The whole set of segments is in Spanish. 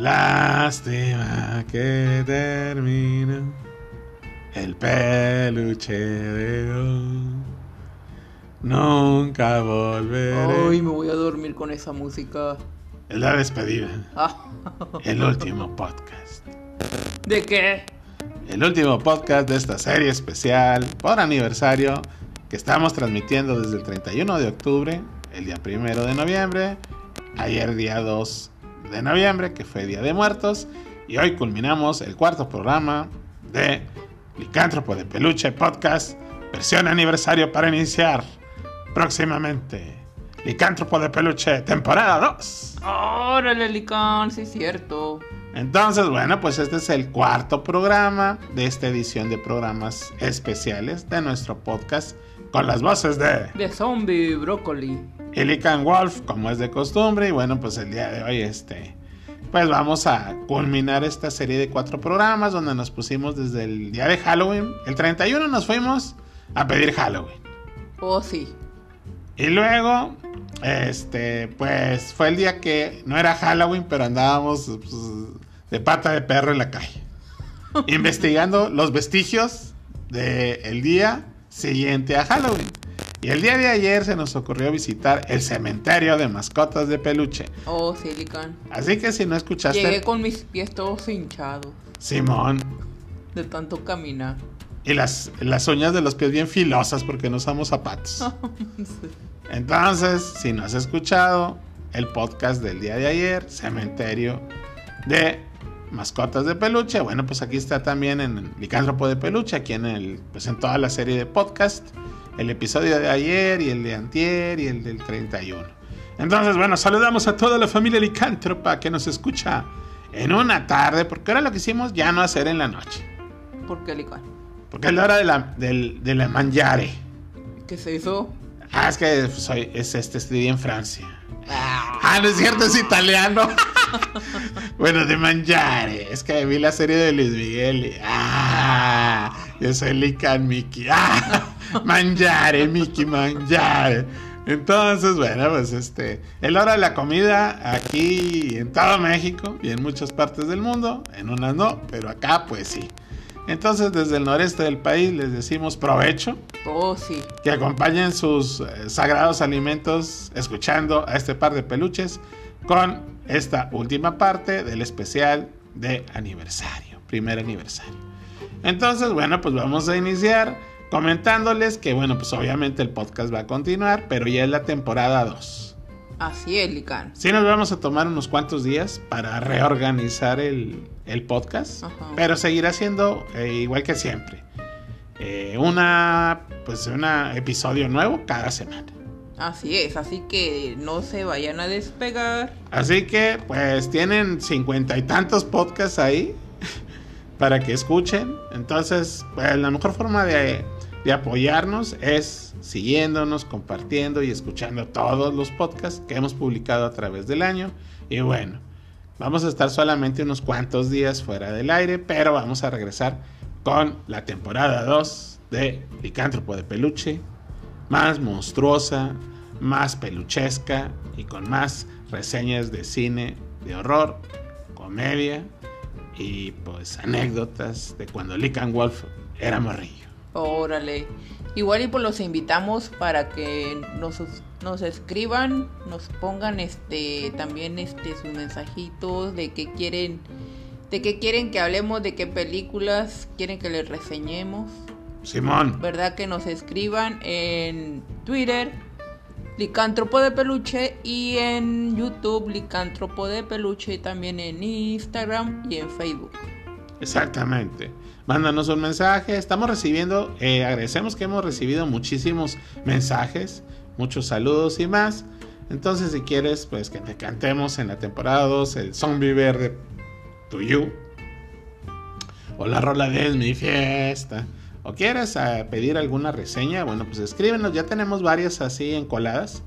Lástima que termina el peluche de hoy. Nunca volveré. Ay, me voy a dormir con esa música. Es la despedida. Ah, El último podcast. ¿De qué? El último podcast de esta serie especial por aniversario que estamos transmitiendo desde el 31 de octubre, el día 1 de noviembre, ayer día 2 de noviembre, que fue Día de Muertos, y hoy culminamos el cuarto programa de Licántropo de Peluche Podcast, versión aniversario para iniciar próximamente. Licántropo de Peluche, temporada 2. Órale, Licán, sí es cierto. Entonces, bueno, pues este es el cuarto programa de esta edición de programas especiales de nuestro podcast con las voces de De zombie, brócoli. Illican Wolf, como es de costumbre. Y bueno, pues el día de hoy, este, pues vamos a culminar esta serie de cuatro programas donde nos pusimos desde el día de Halloween. El 31 nos fuimos a pedir Halloween. Oh, sí. Y luego, este, pues fue el día que no era Halloween, pero andábamos pues, de pata de perro en la calle. investigando los vestigios del día siguiente a Halloween. Y el día de ayer se nos ocurrió visitar el cementerio de mascotas de peluche. Oh, sí, Licán. Así que si no escuchaste, Llegué con mis pies todos hinchados Simón, de tanto caminar. y las, las uñas de los pies bien filosas porque no usamos zapatos. Entonces, si no has escuchado el podcast del día de ayer, Cementerio de Mascotas de Peluche, bueno, pues aquí está también en Licántropo de Peluche, aquí en el, pues en toda la serie de podcast, el episodio de ayer y el de antier y el del 31. Entonces, bueno, saludamos a toda la familia licántropa que nos escucha en una tarde, porque ahora lo que hicimos ya no hacer en la noche, ¿Por qué, Licán? porque es la hora de la, del, de la mangiare. ¿Qué se hizo? Ah, es que soy, es este, estudié en Francia. Ah, no es cierto, es italiano. bueno, de mangiare. Es que vi la serie de Luis Miguel. Ah, yo soy Lican Mickey. Ah, mangiare, Mickey, mangiare. Entonces, bueno, pues este, es la hora de la comida aquí en todo México y en muchas partes del mundo. En unas no, pero acá pues sí. Entonces, desde el noreste del país les decimos provecho Oh, sí. que acompañen sus eh, sagrados alimentos escuchando a este par de peluches con esta última parte del especial de aniversario, primer aniversario. Entonces, bueno, pues vamos a iniciar comentándoles que, bueno, pues obviamente el podcast va a continuar, pero ya es la temporada 2. Así es, Licán. Sí nos vamos a tomar unos cuantos días para reorganizar el, el podcast, Ajá. pero seguirá siendo eh, igual que siempre. Eh, una, pues, un episodio nuevo cada semana. Así es, así que no se vayan a despegar. Así que, pues, tienen cincuenta y tantos podcasts ahí para que escuchen. Entonces, pues, la mejor forma de, de apoyarnos es siguiéndonos, compartiendo y escuchando todos los podcasts que hemos publicado a través del año. Y bueno, vamos a estar solamente unos cuantos días fuera del aire, pero vamos a regresar con la temporada 2 de Licántropo de Peluche, más monstruosa, más peluchesca y con más reseñas de cine, de horror, comedia y pues anécdotas de cuando Lican Wolf era morrillo. Órale. Igual y pues los invitamos para que nos, nos escriban, nos pongan este también este sus mensajitos de qué quieren de qué quieren que hablemos, de qué películas quieren que les reseñemos. Simón, ¿Verdad? Que nos escriban en Twitter, Licántropo de Peluche, y en YouTube, Licántropo de Peluche, y también en Instagram y en Facebook. exactamente. Mándanos un mensaje. Estamos recibiendo, eh, agradecemos que hemos recibido muchísimos mensajes, muchos saludos y más. Entonces, si quieres, pues que te cantemos en la temporada 2 el Zombie Verde To You. O la rola de mi fiesta. O quieres eh, pedir alguna reseña, bueno, pues escríbenos. Ya tenemos varias así encoladas.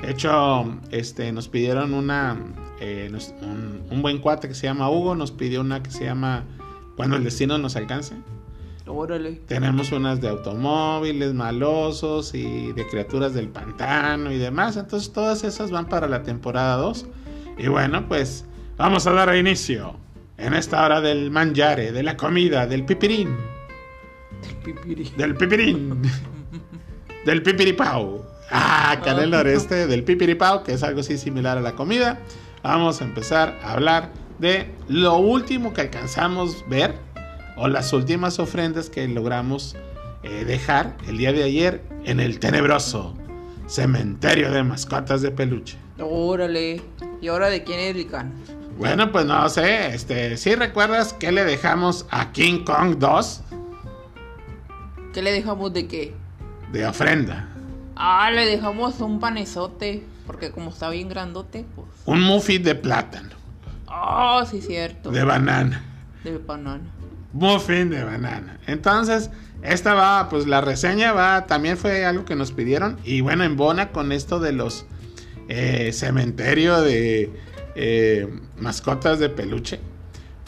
De hecho, este, nos pidieron una, eh, un, un buen cuate que se llama Hugo, nos pidió una que se llama Cuando el destino nos alcance. Órale. Tenemos unas de automóviles malosos y de criaturas del pantano y demás. Entonces todas esas van para la temporada 2. Y bueno, pues vamos a dar inicio en esta hora del manjare, de la comida, del pipirín. Del pipirín. del pipiripau. Ah, acá en el noreste del pipiripau, que es algo así similar a la comida. Vamos a empezar a hablar de lo último que alcanzamos ver o las últimas ofrendas que logramos eh, dejar el día de ayer en el tenebroso cementerio de mascotas de peluche. Órale. ¿Y ahora de quién es Lican? Bueno, pues no sé, este, ¿sí recuerdas que le dejamos a King Kong 2? ¿Qué le dejamos de qué? De ofrenda. Ah, le dejamos un panezote, porque como está bien grandote, pues... Un muffin de plátano. Ah, sí, cierto. De banana. De banana. Muffin de banana. Entonces, esta va, pues la reseña va, también fue algo que nos pidieron. Y bueno, en Bona con esto de los eh, cementerio de eh, mascotas de peluche.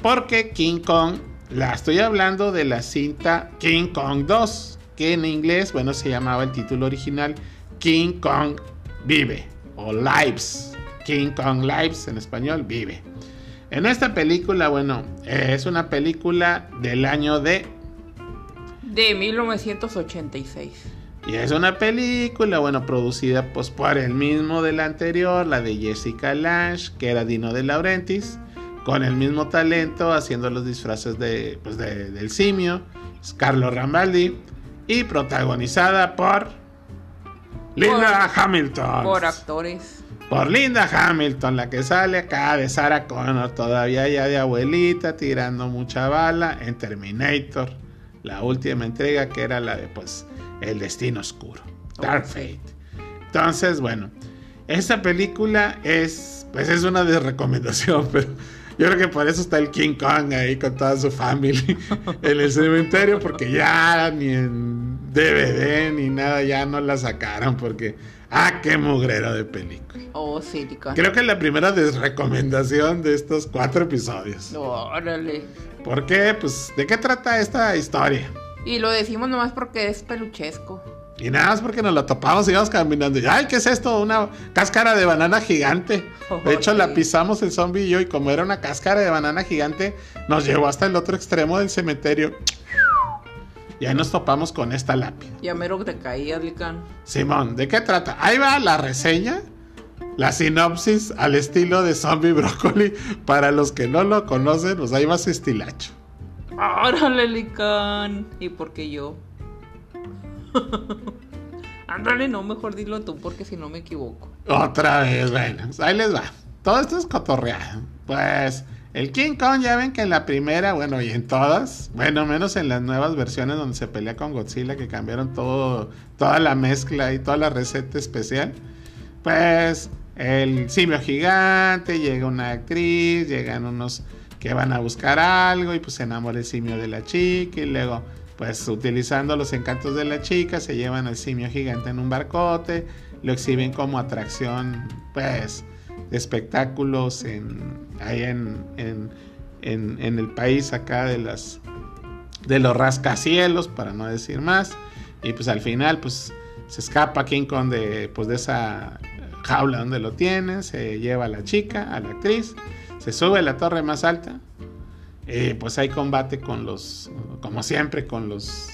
Porque King Kong, la estoy hablando de la cinta King Kong 2, que en inglés, bueno, se llamaba el título original King Kong Vive o Lives. King Kong Lives en español, Vive. En esta película, bueno, es una película del año de... De 1986. Y es una película, bueno, producida pues, por el mismo de la anterior, la de Jessica Lange, que era Dino de Laurentiis, con el mismo talento, haciendo los disfraces de, pues, del simio, Carlos Rambaldi, y protagonizada por Linda Hamilton. Por actores. Por Linda Hamilton, la que sale acá de Sarah Connor, todavía ya de abuelita, tirando mucha bala en Terminator, la última entrega que era la de pues el Destino Oscuro. Dark Fate. Entonces, bueno, esta película es, pues es una de recomendación, pero yo creo que por eso está el King Kong ahí con toda su familia en el cementerio, porque ya ni en DVD ni nada, ya no la sacaron, porque, ah, qué mugrero de película. Oh, sí, Creo que es la primera recomendación de estos cuatro episodios. Órale. ¿Por qué? Pues, ¿de qué trata esta historia? Y lo decimos nomás porque es peluchesco. Y nada más porque nos lo topamos y íbamos caminando. Y, ay, ¿qué es esto? Una cáscara de banana gigante. De hecho, la pisamos el zombie y yo. Y como era una cáscara de banana gigante, nos llevó hasta el otro extremo del cementerio. Y ahí nos topamos con esta lápida. Ya mero te caía, Lican. Simón, ¿de qué trata? Ahí va la reseña. La sinopsis al estilo de Zombie Broccoli. Para los que no lo conocen, pues ahí va su estilacho. Órale, Lican. ¿Y por qué yo? Ándale, no, mejor dilo tú porque si no me equivoco. Otra vez, bueno, pues ahí les va. Todo esto es cotorreado. Pues el King Kong ya ven que en la primera, bueno, y en todas, bueno, menos en las nuevas versiones donde se pelea con Godzilla, que cambiaron todo, toda la mezcla y toda la receta especial. Pues el simio gigante, llega una actriz, llegan unos que van a buscar algo y pues se enamora el simio de la chica y luego pues utilizando los encantos de la chica se llevan al simio gigante en un barcote, lo exhiben como atracción pues de espectáculos en, ahí en, en, en, el país acá de las de los rascacielos para no decir más y pues al final pues se escapa King Kong de pues de esa jaula donde lo tienen, se lleva a la chica, a la actriz se sube a la torre más alta. Eh, pues hay combate con los, como siempre, con los,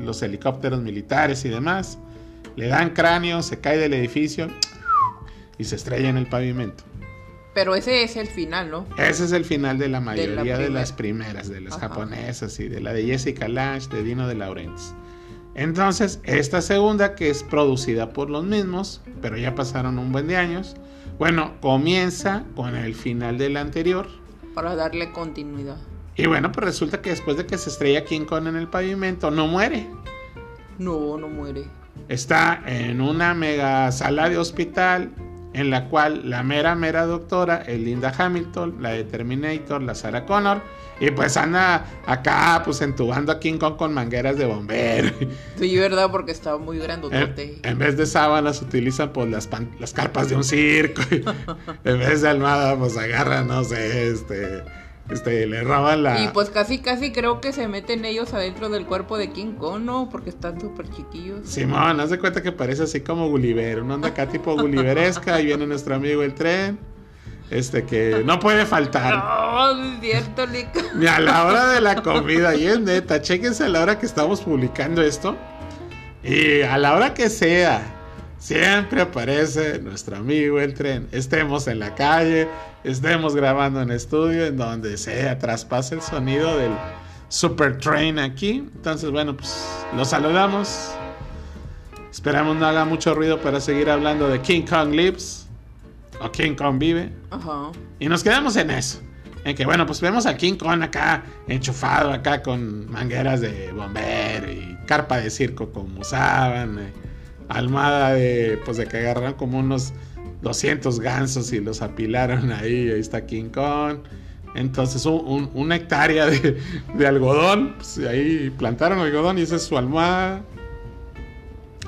los helicópteros militares y demás. Le dan cráneo, se cae del edificio y se estrella en el pavimento. Pero ese es el final, ¿no? Ese es el final de la mayoría de, las primeras, de las japonesas y de la de Jessica Lange, de Dino de Laurentiis. Entonces, esta segunda, que es producida por los mismos, pero ya pasaron un buen de años, bueno, comienza con el final del anterior. Para darle continuidad. Y bueno, pues resulta que después de que se estrella King Kong en el pavimento, no muere. No, no muere. Está en una mega sala de hospital en la cual la mera, mera doctora es Linda Hamilton, la de Terminator, la Sarah Connor, y pues anda acá, pues entubando a King Kong con mangueras de bombero. Sí, verdad, porque estaba muy grandote. En, en vez de sábanas utilizan pues las, las carpas de un circo. en vez de almohada, pues agarran, no sé, este este, le roban la. Y pues casi, casi creo que se meten ellos adentro del cuerpo de King Kong, ¿no? Porque están súper chiquillos. Simón, haz de cuenta que parece así como Gulliver. Una onda acá tipo Gulliveresca. Ahí viene nuestro amigo el tren. Este que no puede faltar. No, es cierto, Lica. Ni a la hora de la comida. Y es neta, chéquense a la hora que estamos publicando esto. Y a la hora que sea, siempre aparece nuestro amigo el tren. Estemos en la calle, estemos grabando en estudio, en donde sea, traspase el sonido del super train aquí. Entonces, bueno, pues lo saludamos. Esperamos no haga mucho ruido para seguir hablando de King Kong Lives o King Kong Vive. Ajá. Y nos quedamos en eso. En que, bueno, pues vemos a King Kong acá enchufado, acá con mangueras de bombero y carpa de circo como usaban. eh, almada de, pues de que agarraron como unos 200 gansos y los apilaron ahí. Ahí está King Kong. Entonces, un- un- una hectárea de, de algodón. Pues ahí plantaron algodón y esa es su almohada.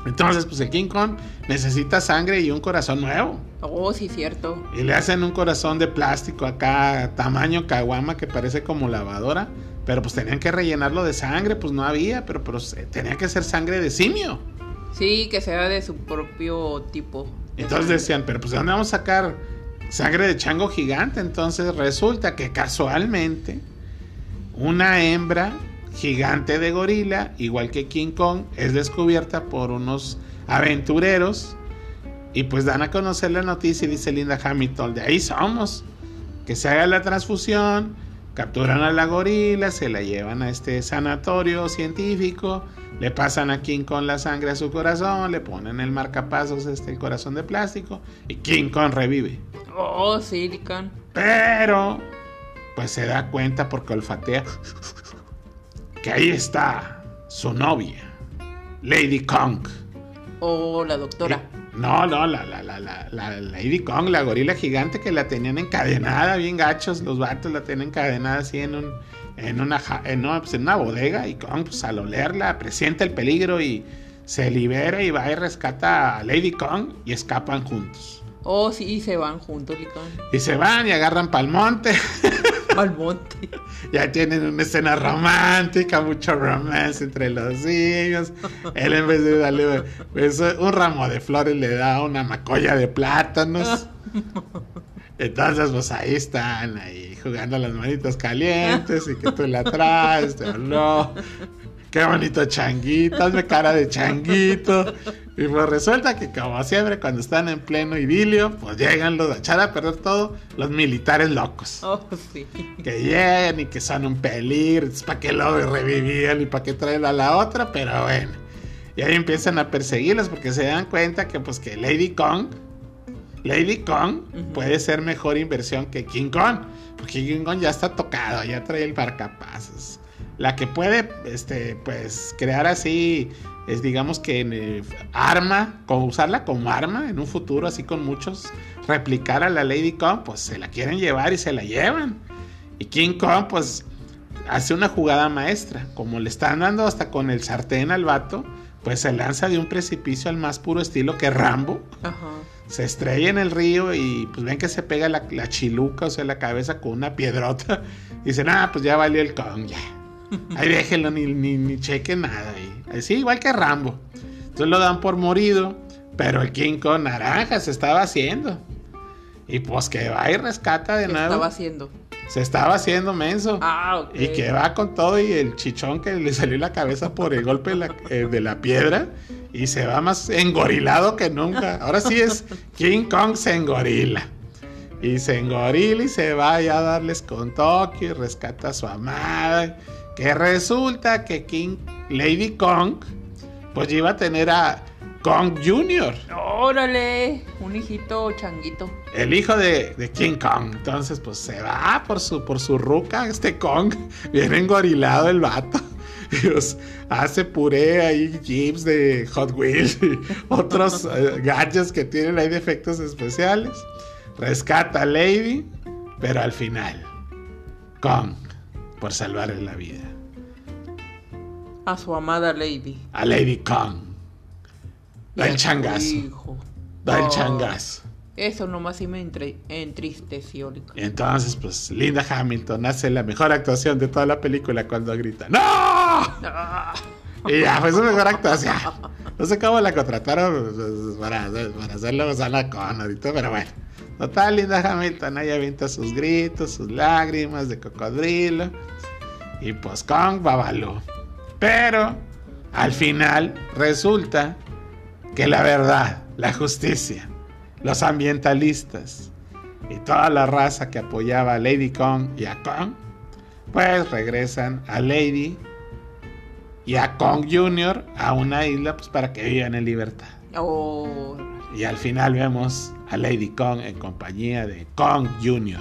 Entonces, pues el King Kong necesita sangre y un corazón nuevo. Oh, sí, cierto. Y le hacen un corazón de plástico acá, tamaño caguama, que parece como lavadora. Pero pues tenían que rellenarlo de sangre, pues no había, pero, pero se- tenía que ser sangre de simio. Sí, que sea de su propio tipo. Entonces decían, pero pues ¿de dónde vamos a sacar sangre de chango gigante? Entonces resulta que casualmente una hembra gigante de gorila, igual que King Kong, es descubierta por unos aventureros y pues dan a conocer la noticia y dice Linda Hamilton, de ahí somos, que se haga la transfusión, capturan a la gorila, se la llevan a este sanatorio científico, le pasan a King Kong la sangre a su corazón, le ponen el marcapasos, este, el corazón de plástico, y King Kong revive. Oh, Silicon. Pero, pues se da cuenta porque olfatea que ahí está su novia, Lady Kong. Oh, la doctora. No, no, la, la, la, la, la Lady Kong, la gorila gigante que la tenían encadenada, bien gachos, los vatos la tenían encadenada así en un, en una, en, pues, en una bodega y Kong, pues al olerla, presiente el peligro y se libera y va y rescata a Lady Kong y escapan juntos. Oh, sí, se van juntos. Y se van y agarran pa'l monte. Al monte. Ya tienen una escena romántica, mucho romance entre los niños. Él en vez de darle pues, un ramo de flores le da una macolla de plátanos. Entonces, pues ahí están, ahí jugando las manitas calientes y que tú la traes, te habló. Qué bonito changuito, hazme cara de changuito. Y pues resulta que como siempre cuando están en pleno idilio, pues llegan los a echar a perder todo los militares locos Oh, sí. que llegan y que son un peligro, para que lo revivían y para que traen a la otra, pero bueno. Y ahí empiezan a perseguirlos porque se dan cuenta que pues que Lady Kong, Lady Kong puede ser mejor inversión que King Kong, porque King Kong ya está tocado, ya trae el marcapasos. La que puede, este, pues crear así, es digamos que en, eh, arma, como usarla como arma en un futuro así con muchos, replicar a la Lady Kong, pues se la quieren llevar y se la llevan. Y King Kong, pues, hace una jugada maestra. Como le están dando hasta con el sartén al vato, pues se lanza de un precipicio al más puro estilo que Rambo. Ajá. Se estrella en el río y pues ven que se pega la, la chiluca, o sea, la cabeza con una piedrota. Y dicen, ah, pues ya valió el Kong, ya. Ahí déjenlo, ni, ni, ni chequen nada. ahí. Así, igual que Rambo. Entonces lo dan por morido, pero el King Kong naranja se estaba haciendo. Y pues que va y rescata de ¿Qué nuevo. estaba haciendo? Se estaba haciendo menso. Ah, ok. Y que va con todo y el chichón que le salió en la cabeza por el golpe de la, eh, de la piedra. Y se va más engorilado que nunca. Ahora sí es King Kong se engorila. Y se engorila y se va ya a darles con Tokio y rescata a su amada. Que resulta que King Lady Kong pues iba a tener a Kong Jr. Órale, un hijito changuito. El hijo de, de King Kong. Entonces, pues se va por su, por su ruca, este Kong. Viene engorilado el vato. Y pues, hace puré ahí, jeeps de Hot Wheels y otros eh, gadgets que tienen ahí de efectos especiales. Rescata a Lady, pero al final, Kong, por salvarle la vida. A su amada Lady. A Lady Kong. Da Y el changazo. hijo. Da el Oh, changazo. Eso nomás sí me entre- entristeció. Y entonces, pues, Linda Hamilton hace la mejor actuación de toda la película cuando grita ¡No! Ah, Y ya fue su mejor actuación. No sé cómo la contrataron pues, para, para hacerlo Sana con ahorita, pero bueno. Total, Linda Hamilton ahí avienta sus gritos, sus lágrimas de cocodrilo. Y pues Kong babaló. Pero al final resulta que la verdad, la justicia, los ambientalistas y toda la raza que apoyaba a Lady Kong y a Kong, pues regresan a Lady y a Kong Jr. a una isla pues para que vivan en libertad. Oh, Y al final vemos a Lady Kong en compañía de Kong Jr.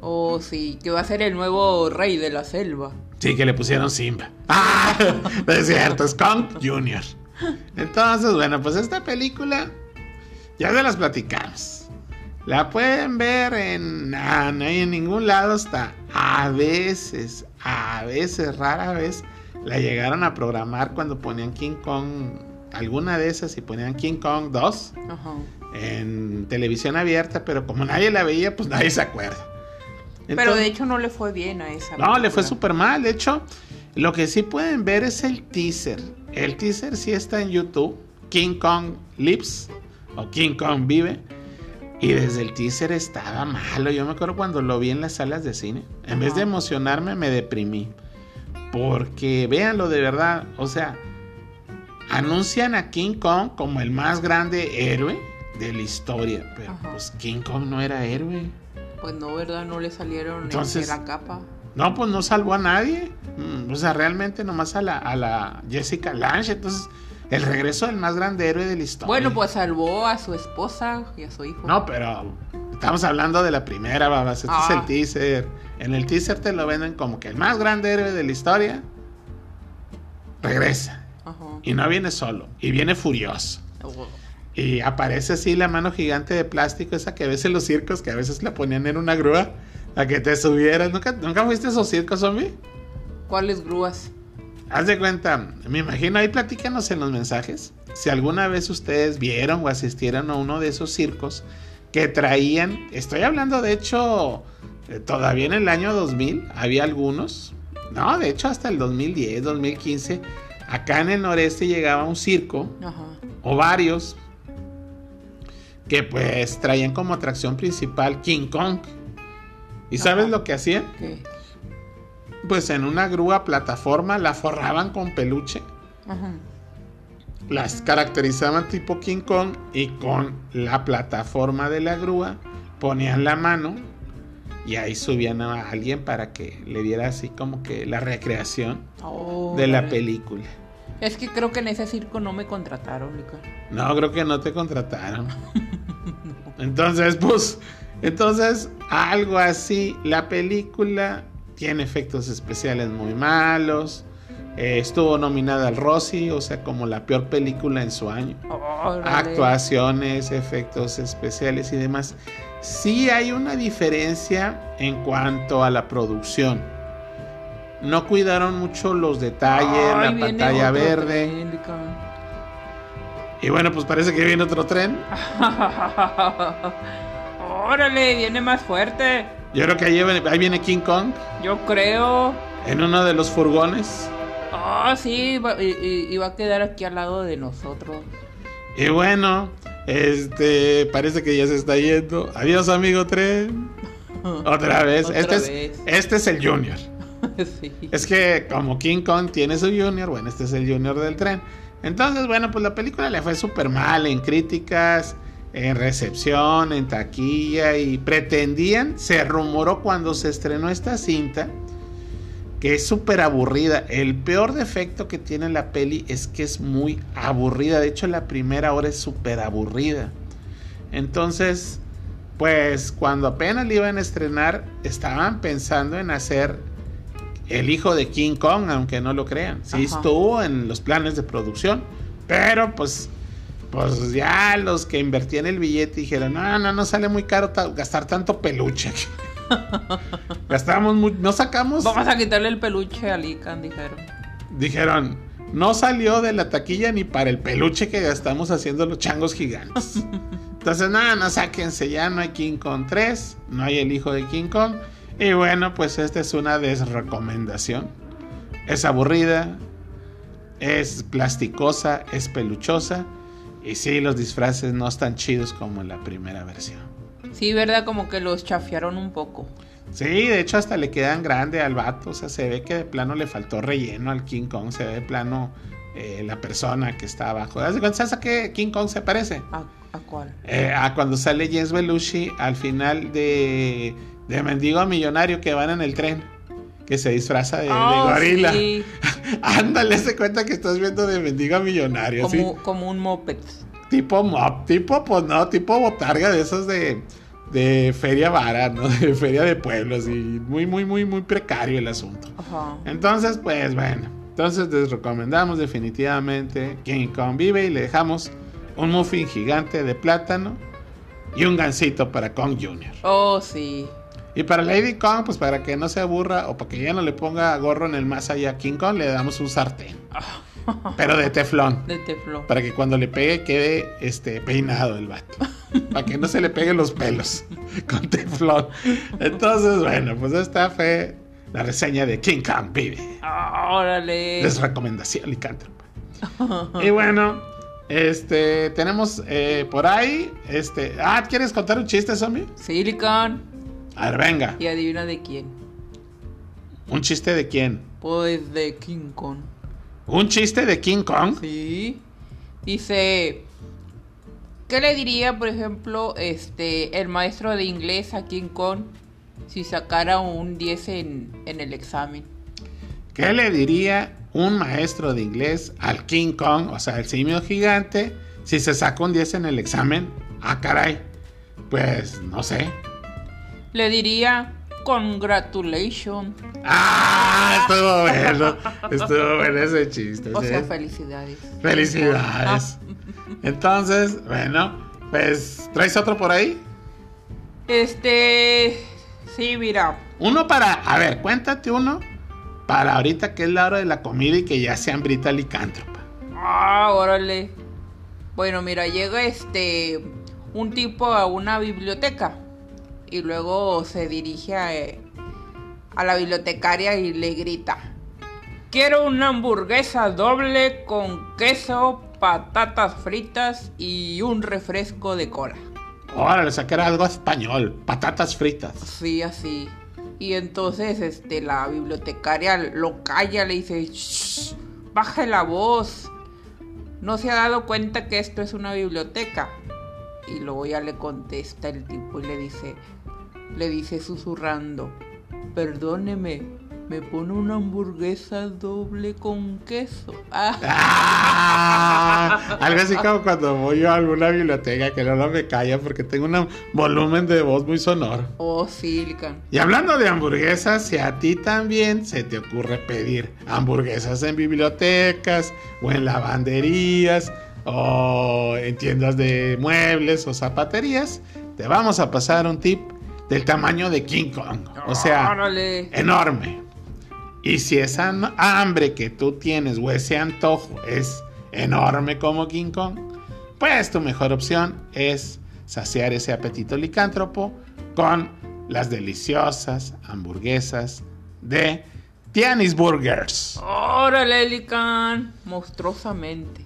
oh, sí, que va a ser el nuevo rey de la selva. Sí, que le pusieron Simba. ¡Ah! No es cierto, es Kong Jr. Entonces, bueno, pues esta película ya se las platicamos. La pueden ver en. nah, no hay en ningún lado hasta a veces, a veces, rara vez, la llegaron a programar cuando ponían King Kong. Alguna de esas y ponían King Kong 2 Ajá. en televisión abierta, pero como nadie la veía, pues nadie se acuerda. Pero de hecho no le fue bien a esa. no, le fue súper mal. De hecho, lo que sí pueden ver es el teaser. El teaser sí está en YouTube. King Kong Lives o King Kong Vive. Y desde el teaser estaba malo. Yo me acuerdo cuando lo vi en las salas de cine. En vez de emocionarme, me deprimí. Porque véanlo de verdad. O sea, anuncian a King Kong como el más grande héroe de la historia. Pero Ajá. pues King Kong no era héroe. Pues no, ¿verdad? No le salieron Entonces- la capa. No, pues no salvó a nadie. Mm, O sea, realmente nomás a la, a la Jessica Lange. Entonces, el regreso del más grande héroe de la historia. Bueno, pues salvó a su esposa y a su hijo. No, pero estamos hablando de la primera, babas. Este Ah. es el teaser. En el teaser te lo venden como que el más grande héroe de la historia regresa. Ajá. Y no viene solo, y viene furioso. Y aparece así la mano gigante de plástico, esa que ves en los circos, que a veces la ponían en una grúa a que te subieras. ¿Nunca, ¿nunca fuiste a esos circos, zombie? ¿Cuáles grúas? Haz de cuenta, me imagino, ahí platícanos en los mensajes si alguna vez ustedes vieron o asistieron a uno de esos circos que traían, estoy hablando de hecho, todavía en el año 2000 había algunos, no, de hecho hasta el 2010, 2015, acá en el noreste llegaba un circo Ajá. o varios que pues traían como atracción principal King Kong. ¿Y sabes lo que hacían? ¿Qué? Pues en una grúa plataforma la forraban con peluche Ajá. las caracterizaban tipo King Kong y con la plataforma de la grúa ponían la mano y ahí subían a alguien para que le diera así como que la recreación Oh, de la película. Es que creo que en ese circo no me contrataron, Lica. No, creo que no te contrataron. Entonces, pues, entonces, algo así, la película tiene efectos especiales muy malos. eh, estuvo nominada al Rossi, o sea, como la peor película en su año. Actuaciones, efectos especiales y demás. Sí hay una diferencia en cuanto a la producción. No cuidaron mucho los detalles, Ay, la pantalla verde. tren. Y bueno, pues parece que viene otro tren. Órale, viene más fuerte. Yo creo que ahí viene, ahí viene King Kong Yo creo. en uno de los furgones. Ah, sí, va- y, y- y va a quedar aquí al lado de nosotros. Y bueno, este parece que ya se está yendo. Adiós, amigo tren. Otra vez. Otra este, vez. Es, este es el Junior. sí. Es que como King Kong tiene su junior, bueno, este es el junior del tren. Entonces, bueno, pues la película le fue súper mal en críticas, en recepción, en taquilla y pretendían, se rumoró cuando se estrenó esta cinta, que es súper aburrida. El peor defecto que tiene la peli es que es muy aburrida. De hecho, la primera hora es súper aburrida. Entonces, pues cuando apenas le iban a estrenar, estaban pensando en hacer el hijo de King Kong, aunque no lo crean. Sí Ajá. estuvo en los planes de producción, pero pues, pues ya los que invertían el billete dijeron, no, no, no sale muy caro ta- gastar tanto peluche. Gastamos muy, no sacamos, Vamos a quitarle el peluche a Lican, dijeron. dijeron, no salió de la taquilla ni para el peluche que gastamos haciendo los changos gigantes. Entonces, nada, no sáquense ya, no hay King Kong 3, no hay el hijo de King Kong. Y bueno, pues esta es una desrecomendación. Es aburrida, es plasticosa, es peluchosa. Y sí, los disfraces no están chidos como en la primera versión. Sí, ¿verdad? Como que los chafiaron un poco. Sí, de hecho hasta le quedan grande al vato. O sea, se ve que de plano le faltó relleno al King Kong. Se ve de plano eh, la persona que está abajo. ¿Sabes a qué King Kong se parece? ¿A, a cuál? Eh, a cuando sale James Belushi al final de, de Mendigo Millonario que van en el tren. Que se disfraza de, de Oh, gorila. sí. Ándale, se cuenta que estás viendo de Mendigo Millonario. ¿sí? Como, como un moped. Tipo mob, tipo, pues no, tipo botarga de esos de, de feria vara, ¿no? De feria de pueblos y muy, muy, muy, muy precario el asunto. Ajá. Entonces, pues bueno, entonces les recomendamos definitivamente King Kong vive y le dejamos un muffin gigante de plátano y un gansito para Kong Jr. Oh, sí. Y para Lady Kong, pues para que no se aburra o para que ya no le ponga gorro en el más allá a King Kong, le damos un sartén. Pero de teflón. De teflón. Para que cuando le pegue quede este peinado el vato. Para que no se le peguen los pelos con teflón. Entonces, bueno, pues esta fue la reseña de King Kong Vive. Órale. Es recomendación licántropa. Y bueno, este tenemos eh, por ahí. Este. Ah, ¿quieres contar un chiste, zombie? Silicon. A ver, venga. Y adivina de quién. ¿Un chiste de quién? Pues de King Kong. ¿Un chiste de King Kong? Sí. Dice. ¿Qué le diría, por ejemplo, este el maestro de inglés a King Kong si sacara un 10 en, en el examen? ¿Qué le diría un maestro de inglés al King Kong, o sea, el simio gigante, si se saca un 10 en el examen? Ah, caray. Pues no sé. Le diría congratulations. Ah, estuvo bueno. Estuvo bueno ese chiste. O ¿sí? sea, felicidades. Felicidades. Entonces, bueno, pues, ¿traes otro por ahí? Este. Sí, mira. Uno para, a ver, cuéntate uno para ahorita que es la hora de la comida y que ya se hambrita licántropa. Ah, órale. Bueno, mira, llega este. Un tipo a una biblioteca. Y luego se dirige a, a la bibliotecaria y le grita: Quiero una hamburguesa doble con queso, patatas fritas y un refresco de cola. Órale, sacar algo español, patatas fritas. Sí, así. Y entonces este, la bibliotecaria lo calla, le dice, "Shh, baje la voz. No se ha dado cuenta que esto es una biblioteca. Y luego ya le contesta el tipo y le dice, le dice susurrando, perdóneme, me pone una hamburguesa doble con queso. Ah, ¡Ah! Algo así como cuando voy yo a alguna biblioteca que no, no me calla porque tengo un volumen de voz muy sonoro. oh, Silicon. Y hablando de hamburguesas, si a ti también se te ocurre pedir hamburguesas en bibliotecas o en lavanderías o en tiendas de muebles o zapaterías, te vamos a pasar un tip del tamaño de King Kong. O sea, Órale. enorme. Y si esa hambre que tú tienes o ese antojo es enorme como King Kong, pues tu mejor opción es saciar ese apetito licántropo con las deliciosas hamburguesas de Tianis Burgers. Órale, Lican. Monstruosamente.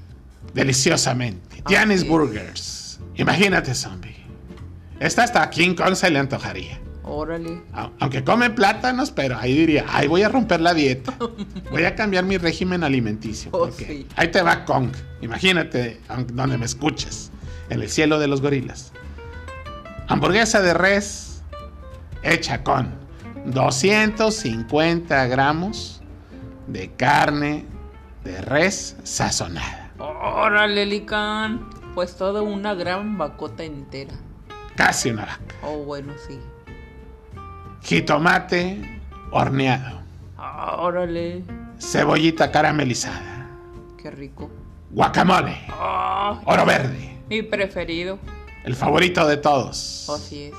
Deliciosamente. Tianis. Burgers. Imagínate, zombie. Esta hasta a King Kong se le antojaría. Órale. Aunque come plátanos, pero ahí diría, ay, voy a romper la dieta. Voy a cambiar mi régimen alimenticio. Oh, Porque sí. ahí te va Kong. Imagínate donde me escuches. En el cielo de los gorilas. Hamburguesa de res hecha con 250 gramos de carne de res sazonada. Órale, Lican. Pues toda una gran bacota entera. Casi una vaca. Oh, bueno, sí. Jitomate horneado. Órale. Cebollita caramelizada. Qué rico. Guacamole. Ah, Oro verde. mi preferido. El favorito de todos. Así es.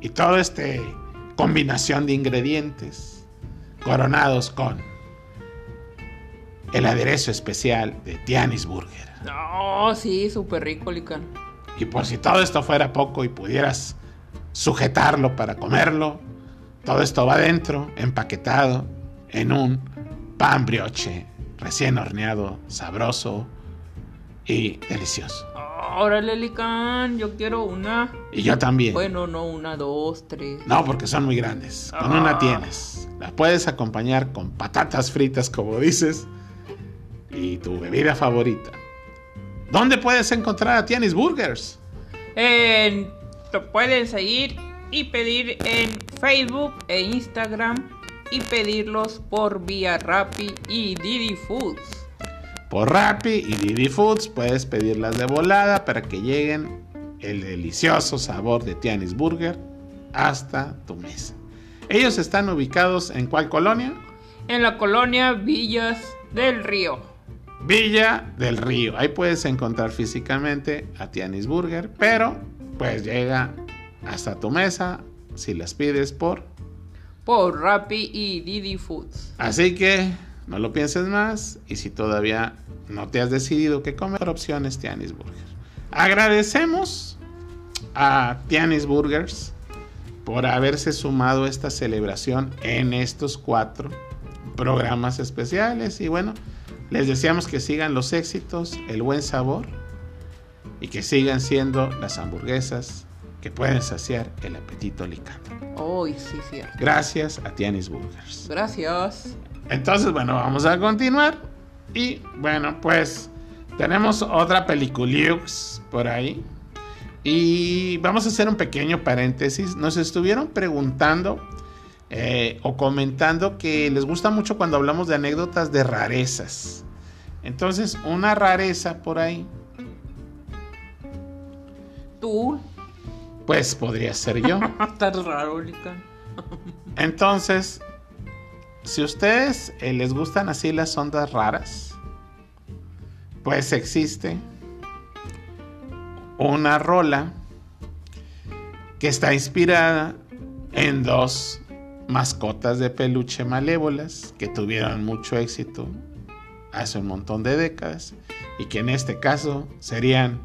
Y todo este combinación de ingredientes coronados con el aderezo especial de Tianis Burger. Oh, sí, súper rico, Lican. Y por si todo esto fuera poco y pudieras sujetarlo para comerlo, todo esto va dentro, empaquetado en un pan brioche recién horneado, sabroso y delicioso. Órale, Lican, yo quiero una. Y yo también. Bueno, no, una, dos, tres. No, porque son muy grandes. Con una Ah. tienes. La puedes acompañar con patatas fritas, como dices, y tu bebida favorita. ¿Dónde puedes encontrar a Tianis Burgers? En- te pueden seguir y pedir en Facebook e Instagram y pedirlos por vía Rappi y Didi Foods. Por Rappi y Didi Foods puedes pedirlas de volada para que lleguen el delicioso sabor de Tianis Burger hasta tu mesa. Ellos están ubicados en cuál colonia? En la colonia Villas del Río. Villa del Río. Ahí puedes encontrar físicamente a Tianis Burger, pero pues llega hasta tu mesa si las pides por. Por Rappi y Didi Foods. Así que no lo pienses más y si todavía no te has decidido qué comer, opciones Tianis Burger. Agradecemos a Tianis Burgers por haberse sumado a esta celebración en estos cuatro programas especiales y bueno, les deseamos que sigan los éxitos, el buen sabor y que sigan siendo las hamburguesas que pueden saciar el apetito licando. Uy, sí, cierto. Gracias a Tianis Burgers. Gracias. Entonces, bueno, vamos a continuar. Y bueno, pues tenemos otra peliculiux por ahí. Y vamos a hacer un pequeño paréntesis. Nos estuvieron preguntando eh, o comentando que les gusta mucho cuando hablamos de anécdotas de rarezas. Entonces, una rareza por ahí, Tú. pues podría ser yo. Estás raro. Entonces, si ustedes eh, les gustan así las ondas raras, pues existe una rola que está inspirada en dos mascotas de peluche malévolas que tuvieron mucho éxito hace un montón de décadas y que en este caso serían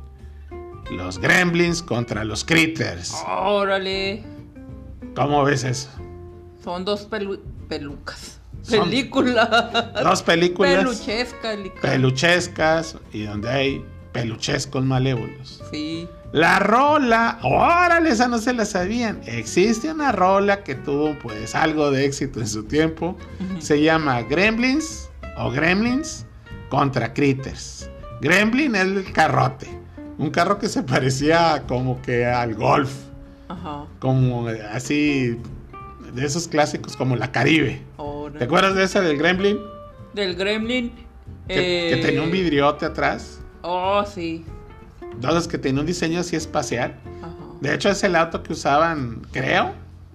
los gremlins contra los critters. Órale. ¿Cómo ves eso? Son dos pelu- pelucas. Son- Película. Dos películas Peluchesca, Lican. peluchescas y donde hay peluchescos malévolos. Sí. La rola, órale, esa no se la sabían. Existe una rola que tuvo pues algo de éxito en su tiempo. Se llama Gremlins o Gremlins contra Critters. Gremlin es el carrote. Un carro que se parecía como que al golf. Ajá. Como eh, así, de esos clásicos como la Caribe. ¿Te acuerdas de esa del Gremlin? Del Gremlin. Que, eh, que tenía un vidriote atrás. Oh, sí. Entonces que tenía un diseño así espacial. Ajá. De hecho es el auto que usaban, creo.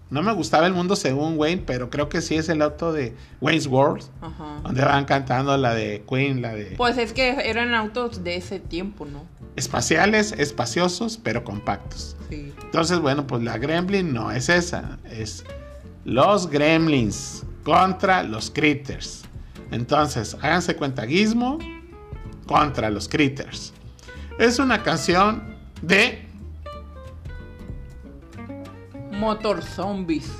No me gustaba el mundo según Wayne, pero creo que sí es el auto de Wayne's World. Ajá. Donde van cantando la de Queen, la de... Pues es que eran autos de ese tiempo, ¿no? Espaciales, espaciosos, pero compactos. Sí. Entonces, bueno, pues la Gremlin no es esa. Es los Gremlins contra los Critters. Entonces, háganse cuenta, Gizmo contra los Critters. Es una canción de Motor Zombies.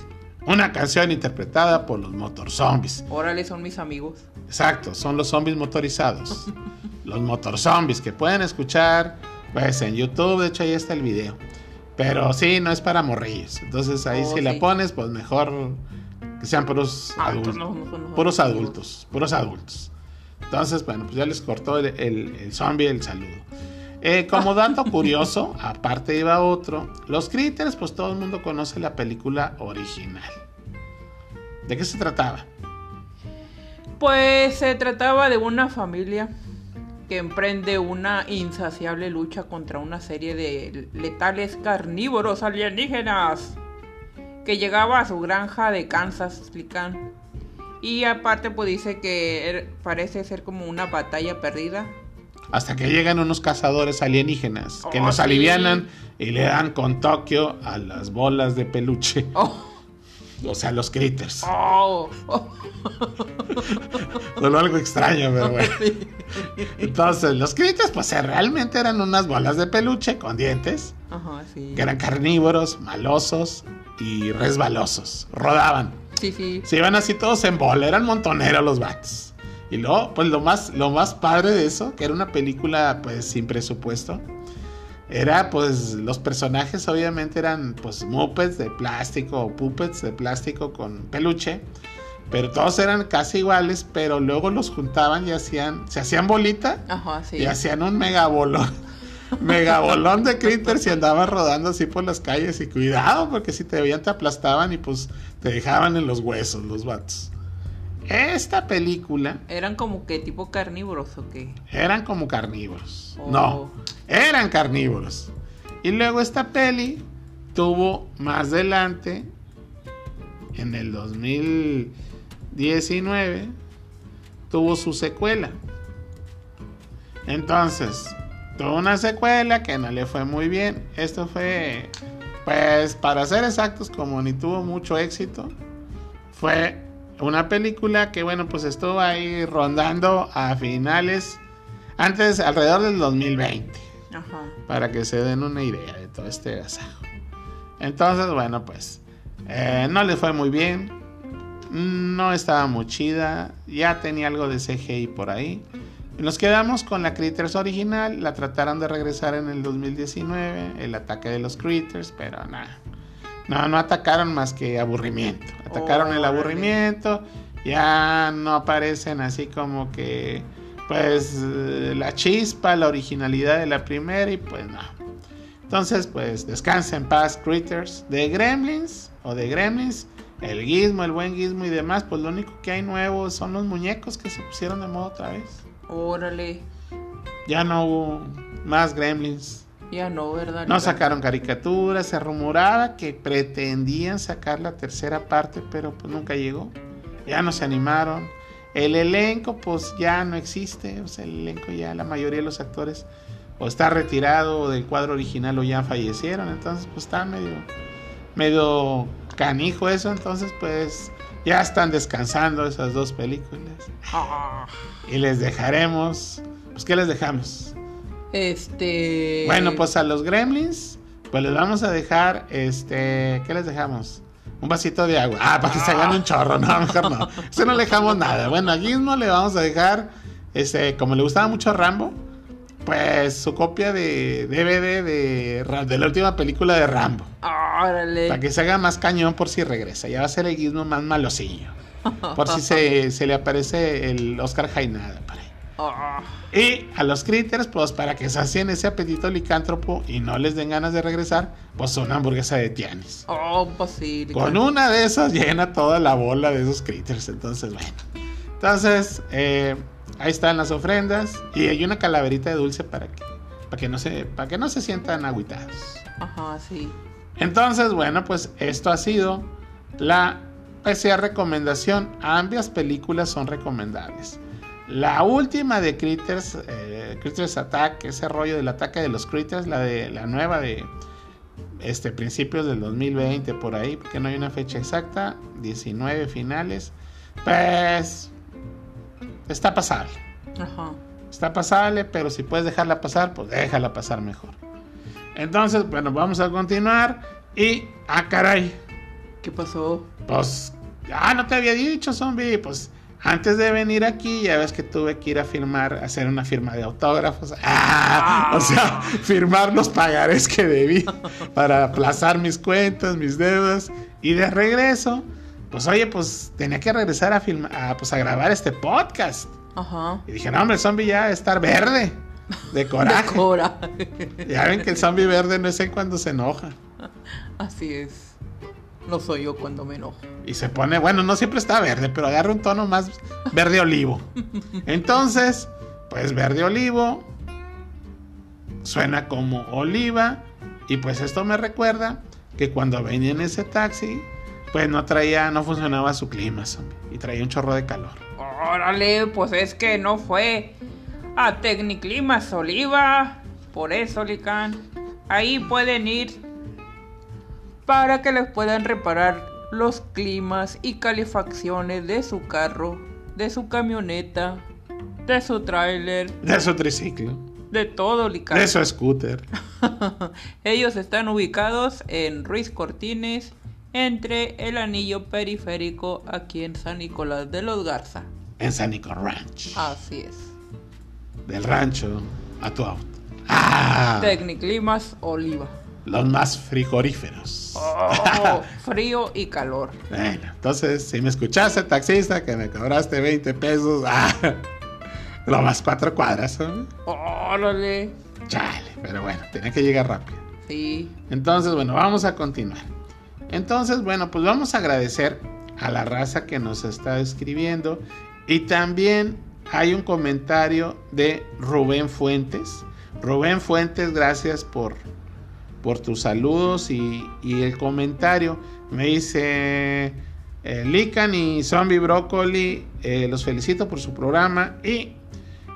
una canción interpretada por los Motor Zombies. Órale, son mis amigos. Exacto, son los zombies motorizados. los Motor Zombies que pueden escuchar pues en YouTube, de hecho ahí está el video. Pero sí, no es para morrillos. Entonces ahí Oh, si la pones, pues mejor que sean puros adultos. no, no puros adultos, puros adultos. Entonces, bueno, pues ya les cortó el, el, el zombie el saludo. Eh, como dato curioso, aparte iba otro, los Critters, pues todo el mundo conoce la película original. ¿De qué se trataba? Pues se trataba de una familia que emprende una insaciable lucha contra una serie de letales carnívoros alienígenas que llegaba a su granja de Kansas, explican. Y aparte pues dice que er- parece ser como una batalla perdida. Hasta que llegan unos cazadores alienígenas que Oh, nos sí. alivianan y le dan con Tokio a las bolas de peluche, Oh, o sea, los critters. oh, oh, Solo algo extraño, pero bueno. Entonces, los critters, pues realmente eran unas bolas de peluche con dientes, Ajá, sí. que eran carnívoros, malosos y resbalosos. Rodaban. Se iban así todos en bola, eran montoneros los vatos. Y luego, pues lo más, lo más padre de eso, que era una película pues sin presupuesto, era pues los personajes obviamente eran pues muppets de plástico o puppets de plástico con peluche. Pero todos eran casi iguales, pero luego los juntaban y hacían, se hacían bolita Ajá, sí. y hacían un megabolón. Megabolón de critters y andaban rodando así por las calles y cuidado porque si te veían te aplastaban y pues te dejaban en los huesos los vatos. Esta película Eran como que tipo carnívoros o qué. eran como carnívoros. Oh. No, eran carnívoros. Y luego esta peli tuvo más adelante, en el 2019, tuvo su secuela. Entonces, tuvo una secuela que no le fue muy bien. Esto fue, pues, para ser exactos, como ni tuvo mucho éxito, fue una película que, bueno, pues estuvo ahí rondando a finales, antes, alrededor del 2020, Ajá. para que se den una idea de todo este gasajo. Entonces, bueno, pues, eh, no le fue muy bien, no estaba muy chida, ya tenía algo de CGI por ahí. Nos quedamos con la Critters original, la trataron de regresar en el 2019, el ataque de los Critters, pero nada. No, no atacaron más que aburrimiento. Atacaron el aburrimiento, ya no aparecen así como que, pues, eh, la chispa, la originalidad de la primera y pues no. Entonces, pues, descansa en paz, Critters. De Gremlins o de Gremlins, el Gizmo, el buen Gizmo y demás, pues lo único que hay nuevo son los muñecos que se pusieron de moda otra vez. Órale. Ya no hubo más Gremlins. Ya no, ¿verdad? No sacaron caricaturas, se rumoraba que pretendían sacar la tercera parte, pero pues nunca llegó. Ya no se animaron. El elenco pues ya no existe, o sea, el elenco ya la mayoría de los actores o está retirado del cuadro original o ya fallecieron, entonces pues está medio medio canijo eso, entonces pues ya están descansando esas dos películas Ah, y les dejaremos, pues qué les dejamos? este. Bueno, pues a los gremlins, pues les vamos a dejar, este, ¿qué les dejamos? Un vasito de agua. Ah, para que se hagan un chorro, no, mejor no. Eso no le dejamos nada. Bueno, a Gizmo le vamos a dejar, este, como le gustaba mucho a Rambo, pues su copia de DVD de, de la última película de Rambo. Órale. Para que se haga más cañón por si regresa. Ya va a ser el Gizmo más malosillo. Por si se, se le aparece el Oscar Jainada por ahí. Ah, Y a los critters, pues para que sacien ese apetito licántropo y no les den ganas de regresar, pues una hamburguesa de tianis. oh, pues sí. Con una de esas llena toda la bola de esos critters. Entonces, bueno. Entonces, eh, ahí están las ofrendas. Y hay una calaverita de dulce para que, para que, no, se, para que no se sientan agüitados. Ajá, sí. Entonces, bueno, pues esto ha sido la PCA recomendación. Ambas películas son recomendables. La última de Critters, eh, Critters Attack, ese rollo del ataque de los Critters, la de la nueva de este principios del 2020 por ahí, porque no hay una fecha exacta, 19 finales. Pues está pasable. Ajá. Está pasable, pero si puedes dejarla pasar, pues déjala pasar mejor. Entonces, bueno, vamos a continuar. Y, ah, caray, ¿Qué pasó? pues, ah, no te había dicho, zombie. Pues, antes de venir aquí, ya ves que tuve que ir a firmar, a hacer una firma de autógrafos. Ah, o sea, firmar los pagarés que debí para aplazar mis cuentas, mis deudas. Y de regreso, pues, oye, pues tenía que regresar a, filma- a, pues, a grabar este podcast. Ajá. Y dije, no, hombre, el zombie ya debe estar verde. De coraje. Cora. ya ven que el zombie verde no es en cuando se enoja. Así es. No soy yo cuando me enojo. Y se pone, bueno, no siempre está verde, pero agarra un tono más verde olivo. Entonces, pues verde olivo suena como oliva. Y pues esto me recuerda que cuando venía en ese taxi, pues no traía, no funcionaba su clima, zombie. Y traía un chorro de calor. Órale, pues es que no fue a Tecniclimas Oliva. Por eso, Lican. Ahí pueden ir para que les puedan reparar los climas y calefacciones de su carro, de su camioneta, de su tráiler, De su triciclo, de todo, Lican. de su scooter. Ellos están ubicados en Ruiz Cortines, entre el anillo periférico aquí en San Nicolás de los Garza. En San Nico Ranch. Así es. Del rancho a tu auto. Ah, Tecniclimas Oliva. los más frigoríferos. Oh, frío y calor. Bueno, entonces, si me escuchaste, taxista, que me cobraste 20 pesos, ah, lo más cuatro cuadras, ¿eh? Órale. Chale, pero bueno, tenía que llegar rápido. Sí. Entonces, bueno, vamos a continuar. Entonces, bueno, pues vamos a agradecer a la raza que nos está escribiendo. Y también hay un comentario de Rubén Fuentes. Rubén Fuentes, gracias por, por tus saludos y, el comentario. Me dice, eh, Lican y Zombie Broccoli, eh, los felicito por su programa. Y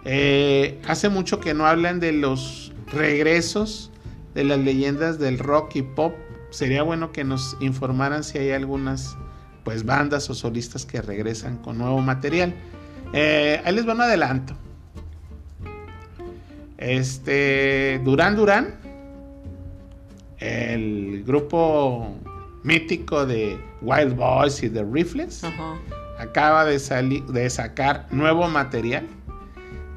eh, hace mucho que no hablan de los regresos de las leyendas del rock y pop. Sería bueno que nos informaran si hay algunas pues bandas o solistas que regresan con nuevo material. Eh, ahí les va un adelanto. Este Durán Durán, el grupo mítico de Wild Boys y The Rifles, acaba de, salir, de sacar nuevo material.